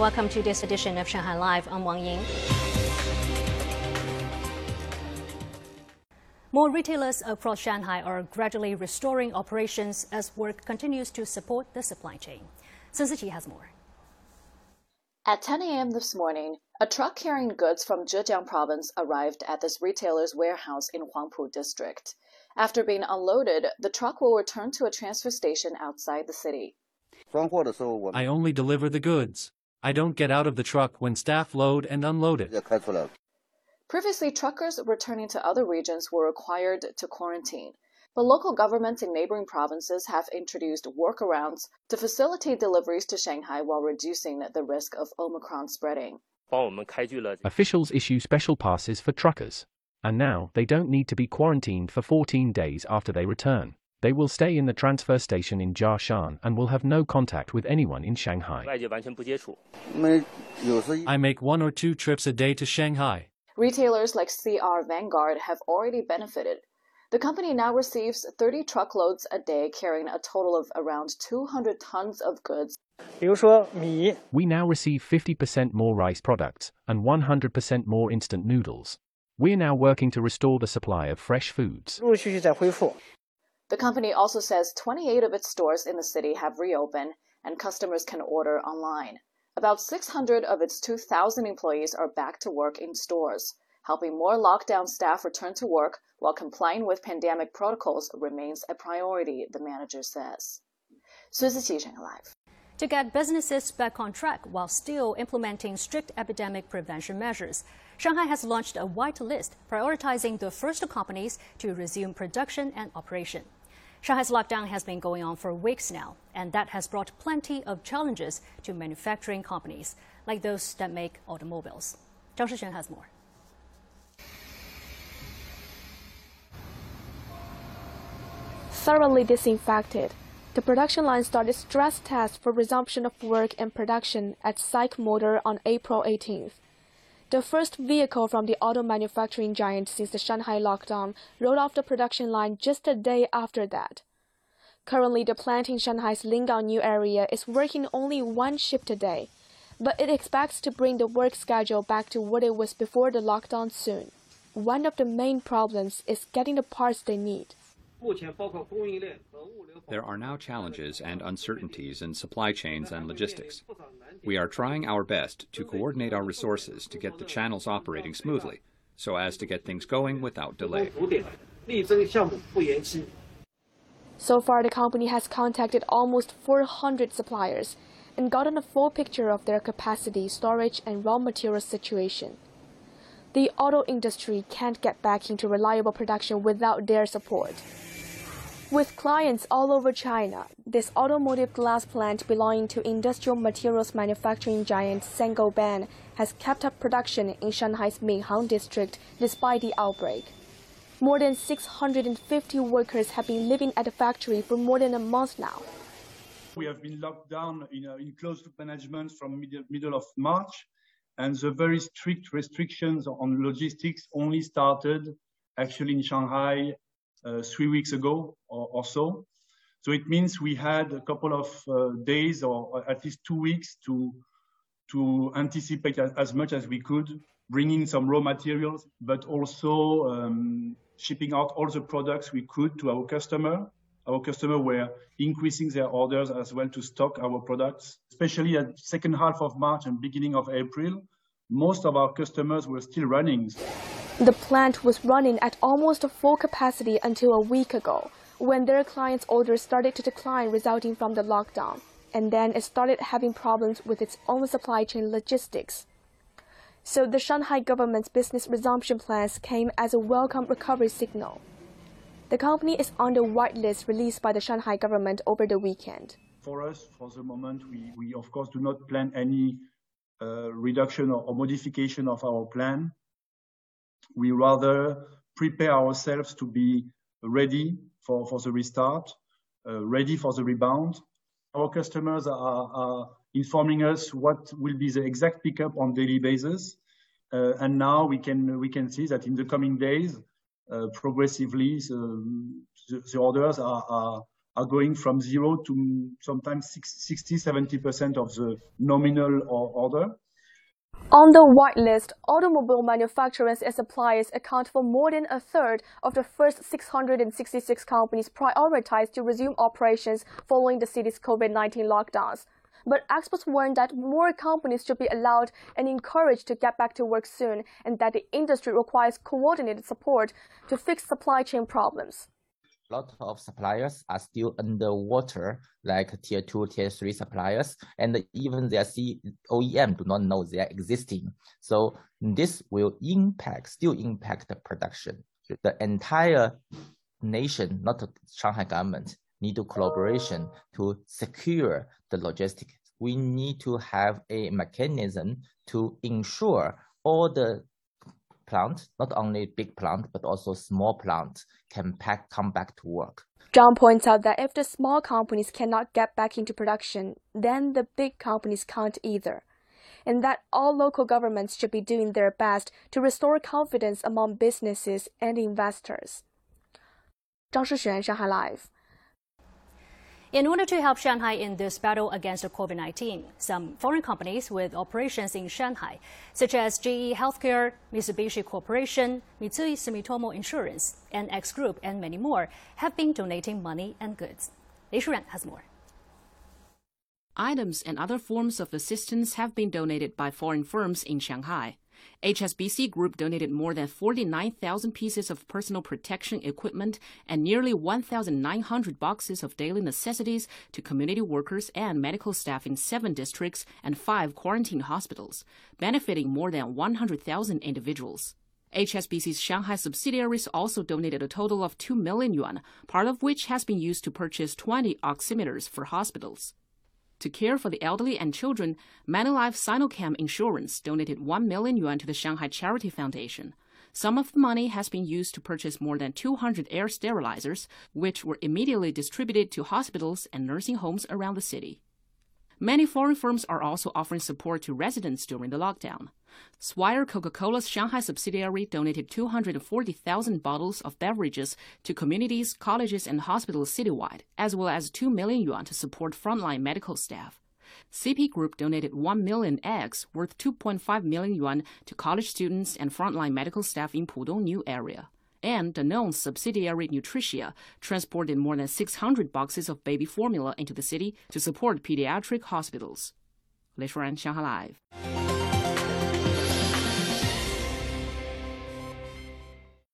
Welcome to this edition of Shanghai Live. I'm Wang Ying. More retailers across Shanghai are gradually restoring operations as work continues to support the supply chain. Sun Siqi has more. At 10 a.m. this morning, a truck carrying goods from Zhejiang province arrived at this retailer's warehouse in Huangpu district. After being unloaded, the truck will return to a transfer station outside the city. I only deliver the goods. I don't get out of the truck when staff load and unload it. Previously, truckers returning to other regions were required to quarantine, but local governments in neighboring provinces have introduced workarounds to facilitate deliveries to Shanghai while reducing the risk of Omicron spreading. Officials issue special passes for truckers, and now they don't need to be quarantined for 14 days after they return. They will stay in the transfer station in Jiashan and will have no contact with anyone in Shanghai. I make one or two trips a day to Shanghai. Retailers like CR Vanguard have already benefited. The company now receives 30 truckloads a day, carrying a total of around 200 tons of goods. We now receive 50% more rice products and 100% more instant noodles. We're now working to restore the supply of fresh foods. The company also says 28 of its stores in the city have reopened and customers can order online. About 600 of its 2,000 employees are back to work in stores. Helping more lockdown staff return to work while complying with pandemic protocols remains a priority, the manager says. Live. To get businesses back on track while still implementing strict epidemic prevention measures, Shanghai has launched a white list prioritizing the first companies to resume production and operation. Shanghai's lockdown has been going on for weeks now, and that has brought plenty of challenges to manufacturing companies, like those that make automobiles. Zhang Shixuan has more. Thoroughly disinfected, the production line started stress tests for resumption of work and production at SAIC Motor on April 18th. The first vehicle from the auto manufacturing giant since the Shanghai lockdown rolled off the production line just a day after that. Currently, the plant in Shanghai's Lingang New area is working only one shift a day, but it expects to bring the work schedule back to what it was before the lockdown soon. One of the main problems is getting the parts they need. There are now challenges and uncertainties in supply chains and logistics. We are trying our best to coordinate our resources to get the channels operating smoothly so as to get things going without delay. So far, the company has contacted almost 400 suppliers and gotten a full picture of their capacity, storage, and raw material situation. The auto industry can't get back into reliable production without their support. With clients all over China, this automotive glass plant belonging to industrial materials manufacturing giant Saint-Gobain has kept up production in Shanghai's Minhang district despite the outbreak. More than 650 workers have been living at the factory for more than a month now. We have been locked down in, uh, in close management from middle, middle of March, and the very strict restrictions on logistics only started actually in Shanghai three weeks ago or, or, so. So it means we had a couple of uh, days or at least two weeks to to anticipate as, as, much as we could, bring in some raw materials, but also um, shipping out all the products we could to our customer. Our customer were increasing their orders as well to stock our products, especially at second half of March and beginning of April. Most of our customers were still running. The plant was running at almost full capacity until a week ago, when their clients' orders started to decline resulting from the lockdown, and then it started having problems with its own supply chain logistics. So the Shanghai government's business resumption plans came as a welcome recovery signal. The company is on the whitelist released by the Shanghai government over the weekend. For us, for the moment, we, we of course do not plan any reduction or, or modification of our plan we rather prepare ourselves to be ready for, for the restart, uh, ready for the rebound. Our customers are, are, informing us what will be the exact pickup on daily basis. Uh, and now we can we can see that in the coming days, uh, progressively the, the, orders are, are, are going from zero to sometimes 60, 70% of the nominal order. On the whitelist, automobile manufacturers and suppliers account for more than a third of the first 666 companies prioritized to resume operations following the city's COVID 19 lockdowns. But experts warn that more companies should be allowed and encouraged to get back to work soon, and that the industry requires coordinated support to fix supply chain problems lot of suppliers are still underwater, like tier two, tier three suppliers, and even their C OEM do not know they are existing. So this will impact, still impact the production. The entire nation, not the Shanghai government, need to collaboration to secure the logistics. We need to have a mechanism to ensure all the plant, not only big plant, but also small plant can pack, come back to work. Zhang points out that if the small companies cannot get back into production, then the big companies can't either. And that all local governments should be doing their best to restore confidence among businesses and investors. 张诗璇，上海 Live。 In order to help Shanghai in this battle against COVID 19, some foreign companies with operations in Shanghai, such as GE Healthcare, Mitsubishi Corporation, Mitsui Sumitomo Insurance, NX Group, and many more, have been donating money and goods. Li Shuren has more. Items and other forms of assistance have been donated by foreign firms in Shanghai. HSBC Group donated more than 49,000 pieces of personal protection equipment and nearly 1,900 boxes of daily necessities to community workers and medical staff in seven districts and five quarantine hospitals, benefiting more than 100,000 individuals. HSBC's Shanghai subsidiaries also donated a total of 2 million yuan, part of which has been used to purchase 20 oximeters for hospitals. To care for the elderly and children, Manulife Sinochem Insurance donated 1 million yuan to the Shanghai Charity Foundation. Some of the money has been used to purchase more than 200 air sterilizers, which were immediately distributed to hospitals and nursing homes around the city. Many foreign firms are also offering support to residents during the lockdown. Swire Coca Cola's Shanghai subsidiary donated 240,000 bottles of beverages to communities, colleges, and hospitals citywide, as well as 2 million yuan to support frontline medical staff. CP Group donated 1 million eggs worth 2.5 million yuan to college students and frontline medical staff in Pudong New area and Danone's subsidiary Nutricia transported more than 600 boxes of baby formula into the city to support pediatric hospitals. Shuren, Shanghai Live.